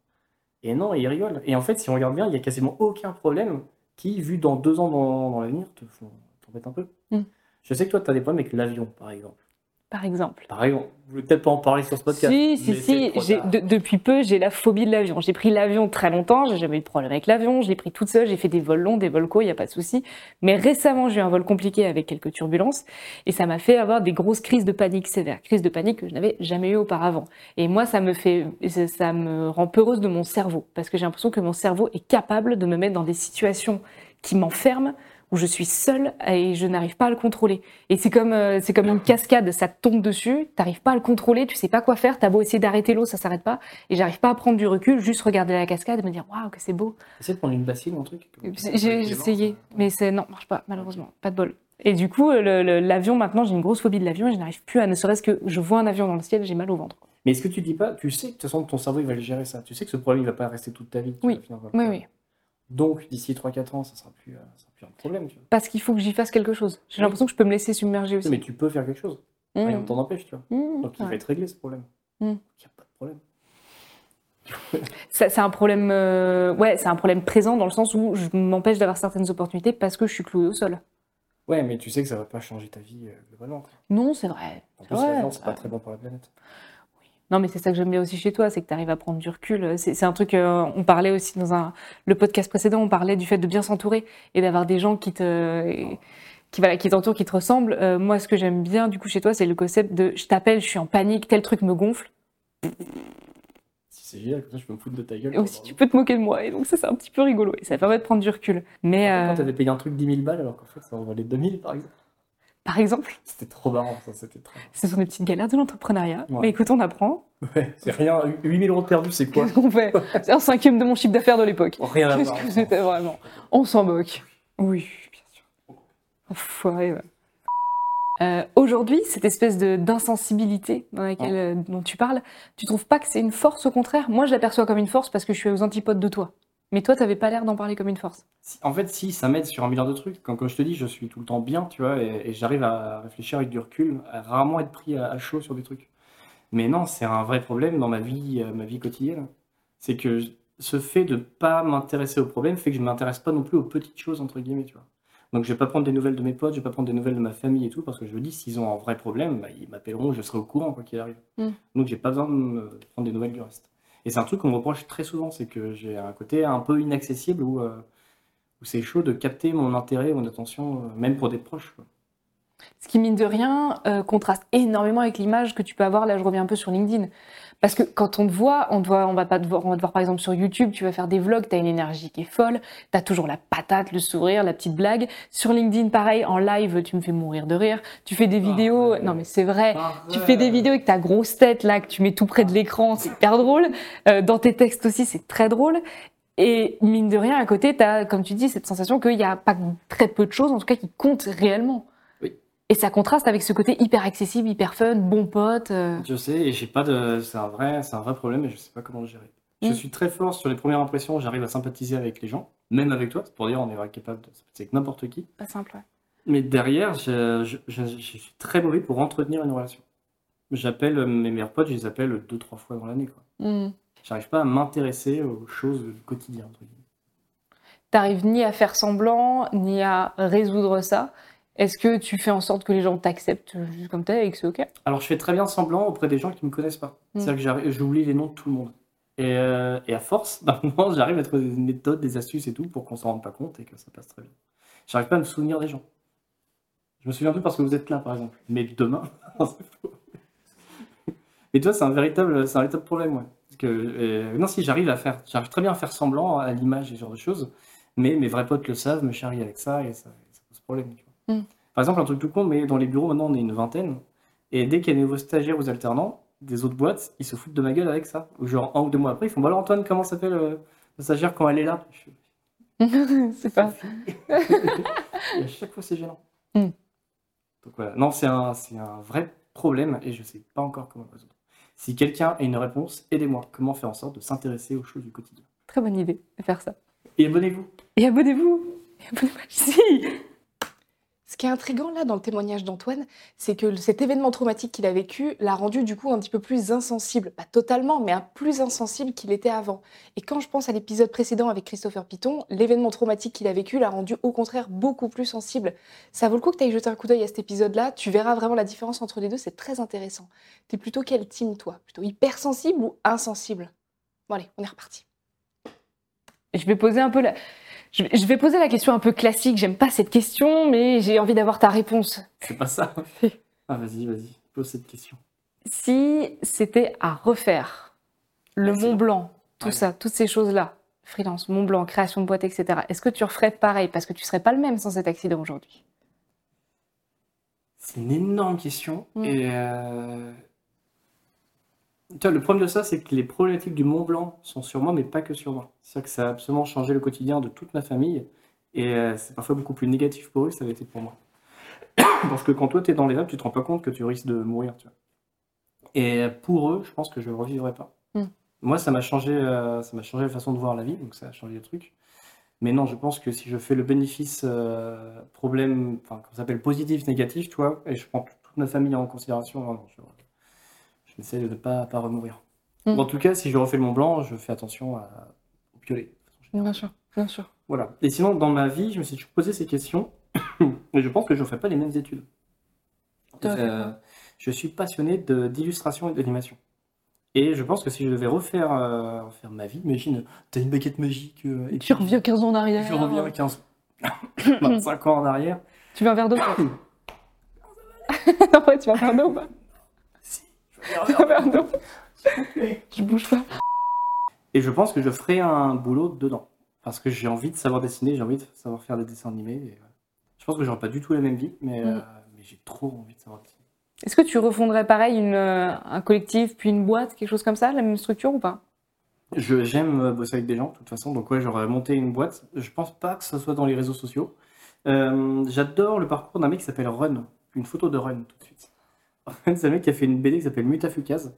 Et non, il rigole. Et en fait, si on regarde bien, il y a quasiment aucun problème qui, vu dans deux ans dans, dans l'avenir, te font t'embête un peu. Mm. Je sais que toi, tu as des problèmes avec l'avion, par exemple. Par exemple. Pareil, on voulait peut-être pas en parler sur ce podcast. Si, si, si. de- depuis peu, j'ai la phobie de l'avion. J'ai pris l'avion très longtemps, j'ai jamais eu de problème avec l'avion. Je l'ai pris toute seule, j'ai fait des vols longs, des vols courts, il n'y a pas de souci. Mais récemment, j'ai eu un vol compliqué avec quelques turbulences et ça m'a fait avoir des grosses crises de panique sévères. Crises de panique que je n'avais jamais eu auparavant. Et moi, ça me fait, ça me rend peureuse de mon cerveau parce que j'ai l'impression que mon cerveau est capable de me mettre dans des situations qui m'enferment où je suis seule et je n'arrive pas à le contrôler. Et c'est comme, euh, c'est comme une cascade, ça te tombe dessus, t'arrives pas à le contrôler, tu sais pas quoi faire, t'as beau essayer d'arrêter l'eau, ça s'arrête pas, et j'arrive pas à prendre du recul, juste regarder la cascade et me dire waouh que c'est beau. Essaye de prendre une bassine ou un truc. J'ai j'ai essayé, mais c'est non, marche pas malheureusement, pas de bol. Et du coup, l'avion maintenant, j'ai une grosse phobie de l'avion et je n'arrive plus à, ne serait-ce que je vois un avion dans le ciel, j'ai mal au ventre. Mais est-ce que tu dis pas, tu sais que de toute façon ton cerveau il va le gérer ça. Tu sais que ce problème il va pas rester toute ta vie. Oui. Oui, oui. Donc d'ici 3-4 ans, ça sera plus, euh, ça sera plus un problème. Tu vois. Parce qu'il faut que j'y fasse quelque chose. J'ai Oui. l'impression que je peux me laisser submerger aussi. Mais tu peux faire quelque chose. Mmh. Rien ne t'en empêche, tu vois. Mmh, Donc il ouais. va être réglé ce problème. Mm. Il n'y a pas de problème. C'est un problème, euh, ouais, c'est un problème présent dans le sens où je m'empêche d'avoir certaines opportunités parce que je suis clouée au sol. Ouais, mais tu sais que ça va pas changer ta vie euh, globalement. Non, c'est vrai. En plus, Ouais, c'est pas très bon pour la planète. Non, mais c'est ça que j'aime bien aussi chez toi, c'est que tu arrives à prendre du recul. C'est un truc, euh, on parlait aussi dans un, le podcast précédent, on parlait du fait de bien s'entourer et d'avoir des gens qui te, qui, voilà, qui t'entourent, qui te ressemblent. Euh, moi, ce que j'aime bien du coup chez toi, c'est le concept de je t'appelle, je suis en panique, tel truc me gonfle. Si c'est génial, comme ça je peux me foutre de ta gueule. Et aussi, tu peux te moquer de moi. Et donc, ça, c'est un petit peu rigolo. Et ça permet de prendre du recul. Mais, Quand euh, t'avais payé un truc 10 000 balles alors qu'en fait ça en valait 2000 par exemple. Par exemple, C'était trop marrant ça, c'était très. ce sont des petites galères de l'entrepreneuriat. Ouais. Mais écoute, on apprend. Ouais, c'est rien. 8000 euros de perdu, c'est quoi Qu'est-ce qu'on fait? C'est un cinquième de mon chiffre d'affaires de l'époque. Rien à Qu'est-ce voir. que c'était vraiment? On s'en moque. Oui, bien sûr. Enfoiré, ouais. Euh, Aujourd'hui, cette espèce de d'insensibilité dans laquelle euh, dont tu parles, tu trouves pas que c'est une force au contraire? Moi, je l'aperçois comme une force parce que je suis aux antipodes de toi. Mais toi, t'avais pas l'air d'en parler comme une force. En fait, si, ça m'aide sur un milliard de trucs. Quand, comme je te dis, je suis tout le temps bien, tu vois, et, et j'arrive à réfléchir avec du recul, à rarement être pris à, à chaud sur des trucs. Mais non, c'est un vrai problème dans ma vie, euh, ma vie quotidienne. C'est que je- ce fait de pas m'intéresser aux problèmes fait que je m'intéresse pas non plus aux petites choses, entre guillemets, tu vois. Donc je vais pas prendre des nouvelles de mes potes, je vais pas prendre des nouvelles de ma famille et tout, parce que je me dis, s'ils ont un vrai problème, bah, ils m'appelleront, je serai au courant, quoi qu'il arrive. Mm. Donc j'ai pas besoin de me prendre des nouvelles du reste. Et c'est un truc qu'on me reproche très souvent, c'est que j'ai un côté un peu inaccessible où, euh, c'est chaud de capter mon intérêt, mon attention, euh, même pour des proches. Ce qui, mine de rien, euh, contraste énormément avec l'image que tu peux avoir. Là, je reviens un peu sur LinkedIn. Parce que quand on te voit, on, te voit, on, va pas te voir, on va te voir par exemple sur YouTube, tu vas faire des vlogs, tu as une énergie qui est folle, tu as toujours la patate, le sourire, la petite blague. Sur LinkedIn, pareil, en live, tu me fais mourir de rire. Tu fais des vidéos, non mais c'est vrai, tu fais des vidéos avec ta grosse tête là, que tu mets tout près de l'écran, c'est hyper drôle. Euh, dans tes textes aussi, c'est très drôle. Et mine de rien, à côté, tu as, comme tu dis, cette sensation qu'il n'y a pas très peu de choses, en tout cas, qui comptent réellement. Et ça contraste avec ce côté hyper accessible, hyper fun, bon pote. euh. Je sais, et j'ai pas de. C'est un vrai, c'est un vrai problème, et je sais pas comment le gérer. Je Mm. suis très fort sur les premières impressions, j'arrive à sympathiser avec les gens, même avec toi, c'est pour dire on est vraiment capable de sympathiser avec n'importe qui. Pas simple, ouais. Mais derrière, je, je- je- je suis très mauvais pour entretenir une relation. J'appelle euh, mes meilleurs potes, je les appelle deux, trois fois dans l'année. quoi. Mm. J'arrive pas à m'intéresser aux choses du quotidien. entre guillemets. T'arrives ni à faire semblant, ni à résoudre ça. Est-ce que tu fais en sorte que les gens t'acceptent juste comme t'es et que c'est ok? Alors je fais très bien semblant auprès des gens qui me connaissent pas. Mm. C'est-à-dire que j'arrive- j'oublie les noms de tout le monde. Et, euh, et à force, d'un moment, j'arrive à trouver des méthodes, des astuces et tout pour qu'on s'en rende pas compte et que ça passe très bien. J'arrive pas à me souvenir des gens. Je me souviens plus parce que vous êtes là, par exemple. Mais demain, c'est faux. Mais toi, c'est un véritable, c'est un véritable problème, ouais. Parce que, euh, non, si j'arrive à faire, j'arrive très bien à faire semblant à l'image et ce genre de choses, mais mes vrais potes le savent, me charrient avec ça et ça, ça pose problème. tu vois. Mm. Par exemple, un truc tout con, mais dans les bureaux maintenant, on est une vingtaine, et dès qu'il y a des nouveaux stagiaires ou alternants des autres boîtes, ils se foutent de ma gueule avec ça. Ou genre un ou deux mois après, ils font Bah alors Antoine, comment s'appelle euh, le stagiaire quand elle est là? Je C'est pas. et à chaque fois, c'est gênant. Mm. Donc voilà. Non, c'est un, un vrai problème et je sais pas encore comment le résoudre. Si quelqu'un a une réponse, aidez-moi. Comment faire en sorte de s'intéresser aux choses du quotidien? Très bonne idée de faire ça. Et abonnez-vous. Et abonnez-vous Et abonnez-vous Si qui est intriguant là dans le témoignage d'Antoine, c'est que cet événement traumatique qu'il a vécu l'a rendu du coup un petit peu plus insensible. Pas totalement, mais un plus insensible qu'il était avant. Et quand je pense à l'épisode précédent avec Christopher Piton, l'événement traumatique qu'il a vécu l'a rendu au contraire beaucoup plus sensible. Ça vaut le coup que tu ailles jeter un coup d'œil à cet épisode-là. Tu verras vraiment la différence entre les deux, c'est très intéressant. T'es plutôt quel team toi? Plutôt hypersensible ou insensible? Bon allez, on est reparti. Je vais poser un peu la... Je vais- je vais poser la question un peu classique. J'aime pas cette question, mais j'ai envie d'avoir ta réponse. C'est pas ça. Ah, vas-y, vas-y, pose cette question. Si c'était à refaire, le. Mont Blanc, tout Ouais. ça, toutes ces choses-là, freelance, Mont Blanc, création de boîte, etc., est-ce que tu referais pareil? Parce que tu serais pas le même sans cet accident aujourd'hui. C'est une énorme question. Mm. Et euh, tu vois, le problème de ça, c'est que les problématiques du Mont Blanc sont sur moi, mais pas que sur moi. C'est-à-dire que ça a absolument changé le quotidien de toute ma famille. Et euh, c'est parfois beaucoup plus négatif pour eux que ça avait été pour moi. Parce que quand toi, tu es dans les Alpes, tu te rends pas compte que tu risques de mourir. Tu vois. Et pour eux, je pense que je ne revivrai pas. Mm. Moi, ça m'a changé, euh, ça m'a changé la façon de voir la vie, donc ça a changé le truc. Mais non, je pense que si je fais le bénéfice euh, problème, enfin, qu'on s'appelle positif, négatif, tu vois, et je prends toute ma famille en considération, non, non, je, je m'essaie de ne pas, pas remourir. Mm. En tout cas, si je refais le Mont Blanc, je fais attention à, au piolet. Bien sûr, bien sûr. Voilà. Et sinon, dans ma vie, je me suis toujours posé ces questions, et je pense que je ne ferai pas les mêmes études. Euh, je suis passionné d'illustration et d'animation. Et je pense que si je devais refaire, euh, refaire ma vie, imagine, t'as une baguette magique, euh, et Tu reviens 15 ans en arrière. je reviens 15, 25 ans en arrière. Tu veux un verre d'eau ouais, tu veux un verre d'eau Si, je bouge pas. Et je pense que je ferai un boulot dedans. Parce que j'ai envie de savoir dessiner, j'ai envie de savoir faire des dessins animés. et, euh, je pense que j'aurai pas du tout la même vie, mais, euh, Mm. mais j'ai trop envie de savoir dessiner. Est-ce que tu refondrais pareil une, euh, un collectif, puis une boîte, quelque chose comme ça, la même structure ou pas? Je, j'aime euh, bosser avec des gens, de toute façon. Donc, ouais, j'aurais monté une boîte. Je pense pas que ce soit dans les réseaux sociaux. Euh, j'adore le parcours d'un mec qui s'appelle Run. Une photo de Run, tout de suite. C'est un mec qui a fait une BD qui s'appelle Mutafukaz.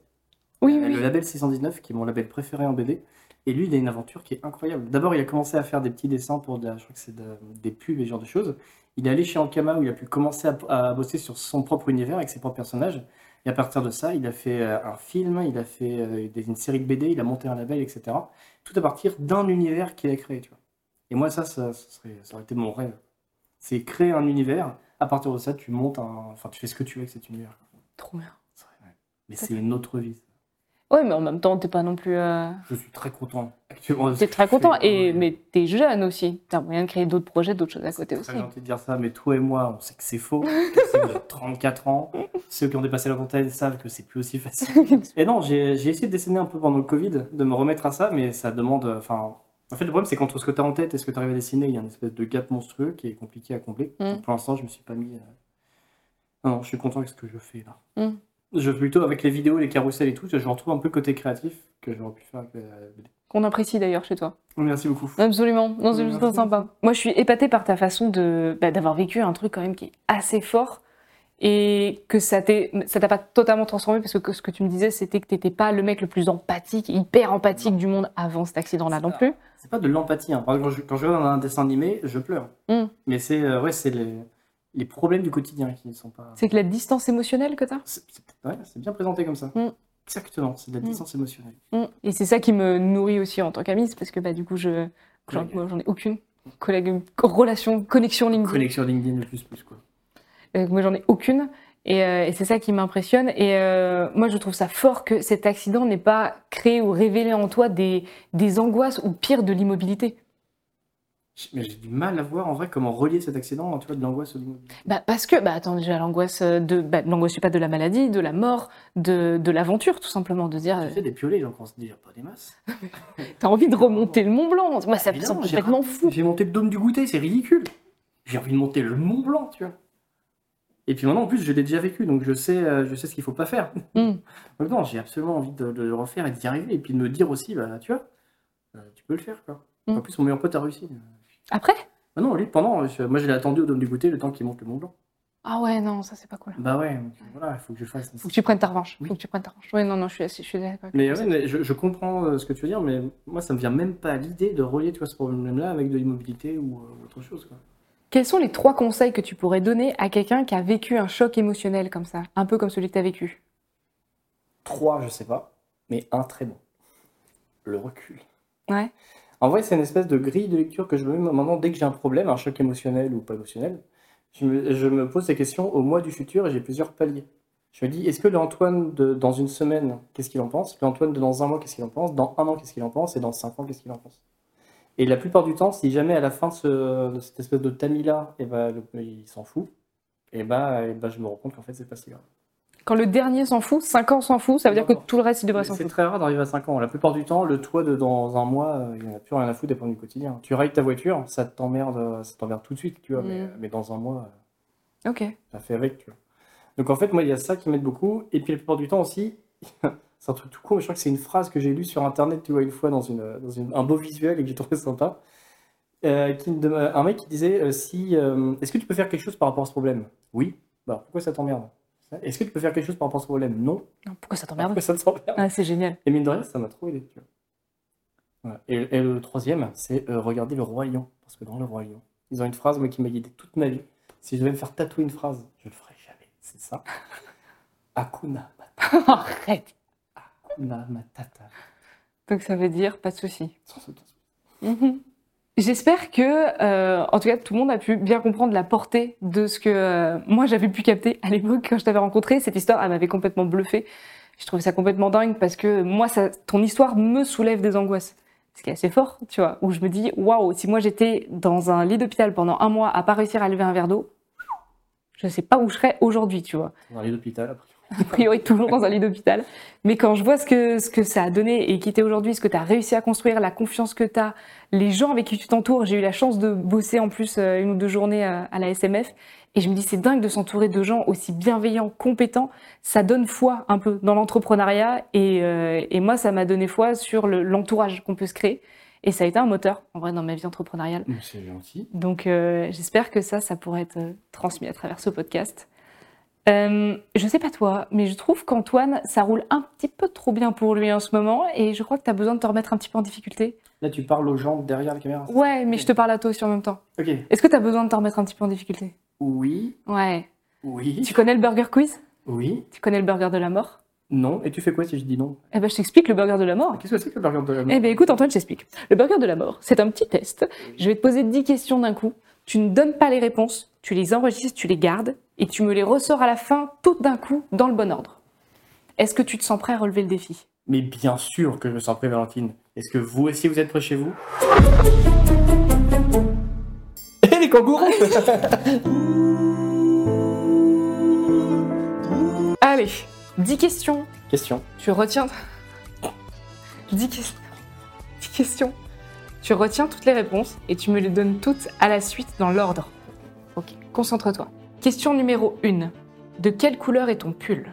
Oui, Euh, oui. Le label 619, qui est mon label préféré en BD. Et lui, il a une aventure qui est incroyable. D'abord, il a commencé à faire des petits dessins pour de je crois que c'est de- des pubs et ce genre de choses. Il est allé chez Ankama où il a pu commencer à, à bosser sur son propre univers avec ses propres personnages. Et à partir de ça, il a fait euh, un film, il a fait euh, une série de BD, il a monté un label, etc. Tout à partir d'un univers qu'il a créé, tu vois. Et moi, ça, ça, ça serait, ça aurait été mon rêve. C'est créer un univers. À partir de ça, tu montes un, enfin, tu fais ce que tu veux avec cet univers. Trop bien. Ouais. Mais c'est une autre vie. Ouais, mais en même temps, t'es pas non plus. euh, Je suis très content actuellement. T'es très content, et, Ouais. mais t'es jeune aussi. T'as moyen de créer d'autres projets, d'autres choses à C'est côté aussi. très gentil de dire ça, mais toi et moi, on sait que c'est faux. c'est de 34 ans. Ceux qui ont dépassé la vingtaine savent que c'est plus aussi facile. Et non, j'ai essayé de dessiner un peu pendant le Covid, de me remettre à ça, mais ça demande. Enfin, en fait, le problème, c'est qu'entre ce que tu as en tête et ce que tu arrives à dessiner, il y a une espèce de gap monstrueux qui est compliqué à combler. Mm. Donc, pour l'instant, je me suis pas mis. euh, Non, non, je suis content avec ce que je fais là. Mm. Je plutôt avec les vidéos, les carousels et tout, je retrouve un peu le côté créatif que j'aurais pu faire avec la BD. Qu'on apprécie d'ailleurs chez toi. Merci beaucoup. Absolument. Non, c'est juste sympa. Moi, je suis épatée par ta façon de bah, d'avoir vécu un truc quand même qui est assez fort et que ça t'a pas totalement transformé parce que ce que tu me disais, c'était que t'étais pas le mec le plus empathique, hyper empathique Non. du monde avant cet accident-là non plus. C'est pas de l'empathie. Hein. Par exemple, quand je, quand je regarde un dessin animé, je pleure. Mm. Mais c'est euh, ouais, c'est les, les problèmes du quotidien qui ne sont pas. C'est que la distance émotionnelle que t'as? C'est c'est- ouais, c'est bien présenté comme ça. Mm. Exactement, c'est de la Mm. distance émotionnelle. Mm. Et c'est ça qui me nourrit aussi en tant qu'amie, c'est parce que bah, du coup, je j'en Collègue. moi, j'en ai aucune. Collègue, relation, connexion LinkedIn. Connexion LinkedIn le plus plus quoi. Euh, moi, j'en ai aucune. Et, euh, et c'est ça qui m'impressionne. Et euh, moi, je trouve ça fort que cet accident n'ait pas créé ou révélé en toi des, des angoisses ou pire de l'immobilité. Mais j'ai du mal à voir en vrai comment relier cet accident, tu vois, de l'angoisse au. Bah, parce que, bah, attends, déjà, l'angoisse de, bah, l'angoisse, je sais pas, de la maladie, de la mort, de, de l'aventure, tout simplement, de dire, euh, Tu sais, des piolets, j'en pense dire pas des masses. t'as envie de remonter le Mont Blanc. Moi, ça me semble j'ai complètement fou. J'ai monté le dôme du goûter, c'est ridicule. J'ai envie de monter le Mont Blanc, tu vois. Et puis maintenant, en plus, je l'ai déjà vécu, donc je sais, euh, je sais ce qu'il faut pas faire. Mm. Donc non, j'ai absolument envie de, de le refaire et d'y arriver, et puis de me dire aussi, bah, tu vois, euh, tu peux le faire, quoi. Mm. En plus, mon meilleur pote a réussi. Après? Ah non, lui, pendant, je- moi, je l'ai attendu au dôme du goûter le temps qu'il monte le Mont Blanc. Ah ouais, non, ça, c'est pas cool. Bah ouais, donc, voilà, il faut que je le fasse. Faut que tu prennes ta revanche. Oui. Faut que tu prennes ta revanche. Ouais, non, non, je suis, assez- je suis d'accord. avec Mais, toi. ouais, mais je, je comprends euh, ce que tu veux dire, mais moi, ça me vient même pas à l'idée de relier tu vois, ce problème-là avec de l'immobilité ou euh, autre chose. Quoi. Quels sont les trois conseils que tu pourrais donner à quelqu'un qui a vécu un choc émotionnel comme ça, un peu comme celui que tu as vécu Trois, je sais pas, mais un très bon. Le recul. Ouais. En vrai, c'est une espèce de grille de lecture que je me mets maintenant dès que j'ai un problème, un choc émotionnel ou pas émotionnel. Je me, pose ces questions au mois du futur et j'ai plusieurs paliers. Je me dis, est-ce que l'Antoine dans une semaine, qu'est-ce qu'il en pense? L'Antoine de dans un mois, qu'est-ce qu'il en pense? Dans un an, qu'est-ce qu'il en pense? Et dans cinq ans, qu'est-ce qu'il en pense? Et la plupart du temps, si jamais à la fin de, ce- de cette espèce de tamis-là, eh ben, il s'en fout, et ben, eh ben, je me rends compte qu'en fait, c'est pas si grave. Quand le dernier s'en fout, 5 ans s'en fout, ça veut dire que tout le reste, il devrait s'en C'est foutre. très rare d'arriver à 5 ans. La plupart du temps, le toit de dans un mois, euh, il n'y en a plus rien à foutre problèmes du quotidien. Tu rayes ta voiture, ça t'emmerde, euh, ça t'emmerde tout de suite, tu vois, mais, Mm. mais dans un mois, euh, Ok. t'as fait avec, tu vois. Donc en fait, moi, il y a ça qui m'aide beaucoup. Et puis la plupart du temps aussi, c'est un truc tout court, mais je crois que c'est une phrase que j'ai lue sur Internet, tu vois, une fois dans, une, dans une- un beau visuel et que j'ai trouvé sympa. Euh, qui un mec qui disait euh, si, euh, Est-ce que tu peux faire quelque chose par rapport à ce problème? Oui. Bah, pourquoi ça t'emmerde? Est-ce que tu peux faire quelque chose par rapport à ce problème? Non. Non, pourquoi ça t'emmerde? Pourquoi ça t'emmerde? Ah, C'est génial. et mine de rien, ça m'a trop aidé. Tu vois. Voilà. Et, et le troisième, c'est euh, regarder le Roi Lion. Parce que dans le Roi Lion, ils ont une phrase moi, qui m'a guidé toute ma vie. Si je devais me faire tatouer une phrase, je le ferais jamais. C'est ça. Hakuna Matata. Arrête. Hakuna Matata. Donc ça veut dire pas de souci. Sans. Mhm. J'espère que, euh, en tout cas, tout le monde a pu bien comprendre la portée de ce que euh, moi j'avais pu capter à l'époque quand je t'avais rencontré. Cette histoire, elle m'avait complètement bluffé. Je trouvais ça complètement dingue parce que moi, ça, ton histoire me soulève des angoisses. Ce qui est assez fort, tu vois, où je me dis, waouh, si moi j'étais dans un lit d'hôpital pendant un mois à pas réussir à lever un verre d'eau, je sais pas où je serais aujourd'hui, tu vois. Dans les hôpitaux, après. a priori toujours dans un lit d'hôpital. Mais quand je vois ce que, ce que ça a donné et qui t'es aujourd'hui, ce que tu as réussi à construire, la confiance que tu as, les gens avec qui tu t'entoures, j'ai eu la chance de bosser en plus euh, une ou deux journées à, à la SMF, et je me dis c'est dingue de s'entourer de gens aussi bienveillants, compétents, ça donne foi un peu dans l'entrepreneuriat, et, euh, et moi ça m'a donné foi sur le- l'entourage qu'on peut se créer, et ça a été un moteur en vrai dans ma vie entrepreneuriale. C'est gentil. Donc euh, j'espère que ça, ça pourrait être euh, transmis à travers ce podcast. Euh, je sais pas toi, mais je trouve qu'Antoine, ça roule un petit peu trop bien pour lui en ce moment et je crois que tu as besoin de te remettre un petit peu en difficulté. Là, tu parles aux gens derrière la caméra. Ouais, mais je te parle à toi aussi en même temps. Ok. Est-ce que tu as besoin de te remettre un petit peu en difficulté? Oui. Ouais. Oui. Tu connais le burger quiz? Oui. Tu connais le burger de la mort? Non. Et tu fais quoi si je dis non? Eh ben je t'explique le burger de la mort. Qu'est-ce que c'est que le burger de la Eh bien, écoute, Antoine, je t'explique. Le burger de la mort, c'est un petit test. Je vais te poser 10 questions d'un coup. Tu ne donnes pas les réponses, tu les enregistres, tu les gardes, et tu me les ressors à la fin, toutes d'un coup, dans le bon ordre. Est-ce que tu te sens prêt à relever le défi? Mais bien sûr que je me sens prêt, Valentine. Est-ce que vous aussi vous êtes prêts chez vous? Eh les kangourous Allez, 10 questions. Question. Tu retiens. 10 questions. 10 questions. Tu retiens toutes les réponses et tu me les donnes toutes à la suite dans l'ordre. Ok, concentre-toi. Question numéro 1. De quelle couleur est ton pull?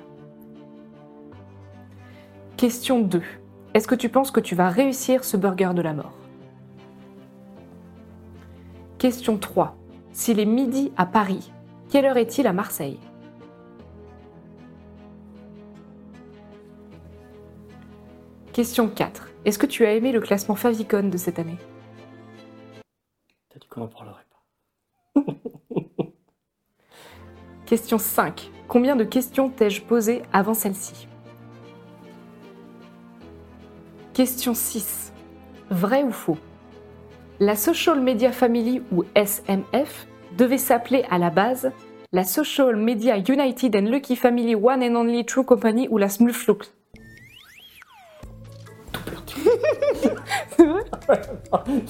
Question 2. Est-ce que tu penses que tu vas réussir ce burger de la mort? Question 3. S'il est midi à Paris, quelle heure est-il à Marseille? Question 4. Est-ce que tu as aimé le classement Favicon de cette année? Dit qu'on en parlerait pas. Question 5. Combien de questions t'ai-je posées avant celle-ci? Question 6. Vrai ou faux? La Social Media Family ou SMF devait s'appeler à la base la Social Media United and Lucky Family One and Only True Company ou la. C'est vrai?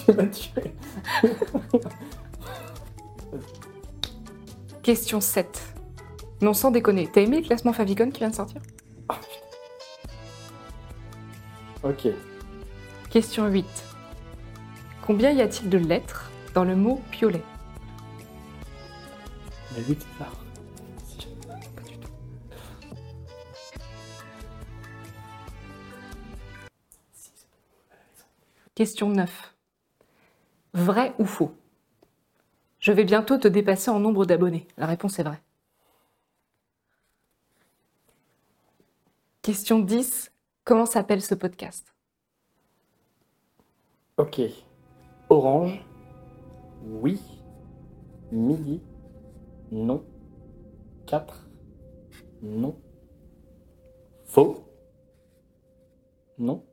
Tu m'as tué. Question 7. Non, sans déconner, t'as aimé le classement Favicon qui vient de sortir Ok. Question 8. Combien y a-t-il de lettres dans le mot piolet? La 8 c'est ça. Pas du tout. Question 9. Vrai ou faux? Je vais bientôt te dépasser en nombre d'abonnés. La réponse est vraie. Question 10. Comment s'appelle ce podcast? Ok. Orange. Oui. Midi. Non. 4. Non. Faux. Non.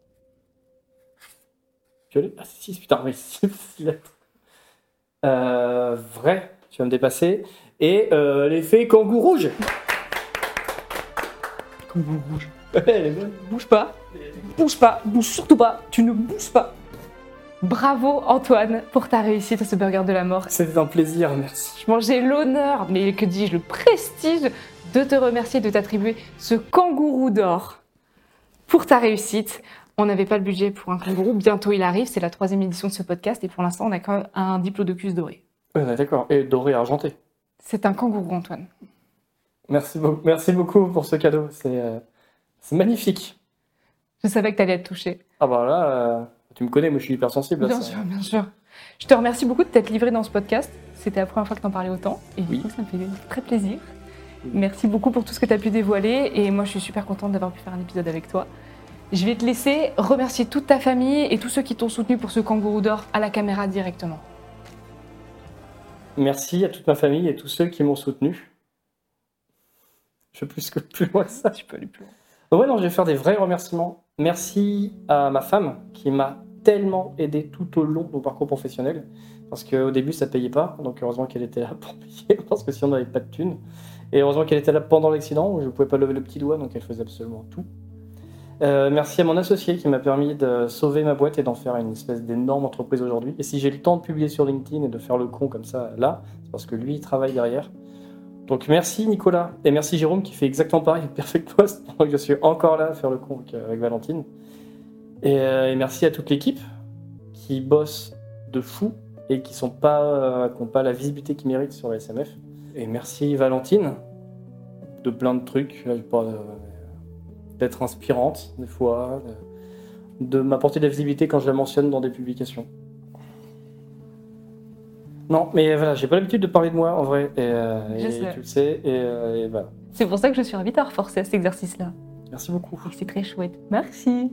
Violet. Ah, 6, putain, mais 6 lettres. Euh, vrai, tu vas me dépasser. Et euh, l'effet kangourou rouge. Kangourou rouge. Elle est bonne. Bouge pas. Bouge pas. Bouge surtout pas. Tu ne bouges pas. Bravo Antoine pour ta réussite à ce burger de la mort. C'était un plaisir, merci. Franchement, j'ai l'honneur, mais que dis-je, le prestige de te remercier, de t'attribuer ce kangourou d'or pour ta réussite. On n'avait pas le budget pour un kangourou, bientôt il arrive, c'est la troisième édition de ce podcast et pour l'instant on a quand même un diplodocus doré. Ouais, D'accord. Et doré argenté. C'est un kangourou Antoine. Merci, beau- merci beaucoup pour ce cadeau. C'est euh, c'est magnifique. Je savais que tu allais être touché. Ah bah là, euh, tu me connais, moi je suis hypersensible. à Bien ça. sûr, bien sûr. Je te remercie beaucoup de t'être livré dans ce podcast. C'était la première fois que t'en parlais autant. Et du Oui. coup, ça me fait très plaisir. Oui. Merci beaucoup pour tout ce que tu as pu dévoiler. Et moi, je suis super contente d'avoir pu faire un épisode avec toi. Je vais te laisser remercier toute ta famille et tous ceux qui t'ont soutenu pour ce kangourou d'or à la caméra directement. Merci à toute ma famille et tous ceux qui m'ont soutenu. Je vais plus que plus loin que ça. Tu peux aller plus loin. Ouais, non, je vais faire des vrais remerciements. Merci à ma femme qui m'a tellement aidé tout au long de mon parcours professionnel. Parce qu'au début, ça payait pas. Donc heureusement qu'elle était là pour payer. Parce que sinon, on n'avait pas de thunes. Et heureusement qu'elle était là pendant l'accident où je ne pouvais pas lever le petit doigt. Donc elle faisait absolument tout. Euh, merci à mon associé qui m'a permis de sauver ma boîte et d'en faire une espèce d'énorme entreprise aujourd'hui. Et si j'ai le temps de publier sur LinkedIn et de faire le con comme ça là, c'est parce que lui, il travaille derrière. Donc merci Nicolas et merci Jérôme qui fait exactement pareil Perfect Post que je suis encore là à faire le con avec, euh, Valentine. Et, euh, et merci à toute l'équipe qui bosse de fou et qui pas euh, qui ont pas la visibilité qu'ils méritent sur la SMF. Et merci Valentine de plein de trucs, euh, d'être inspirante des fois, de m'apporter de la visibilité quand je la mentionne dans des publications. Non, mais voilà, j'ai pas l'habitude de parler de moi en vrai, et, euh, Je et sais. tu le sais, et, euh, et voilà. C'est pour ça que je suis ravie de t'avoir forcé à cet exercice-là. Merci beaucoup. Que C'est très chouette. Merci.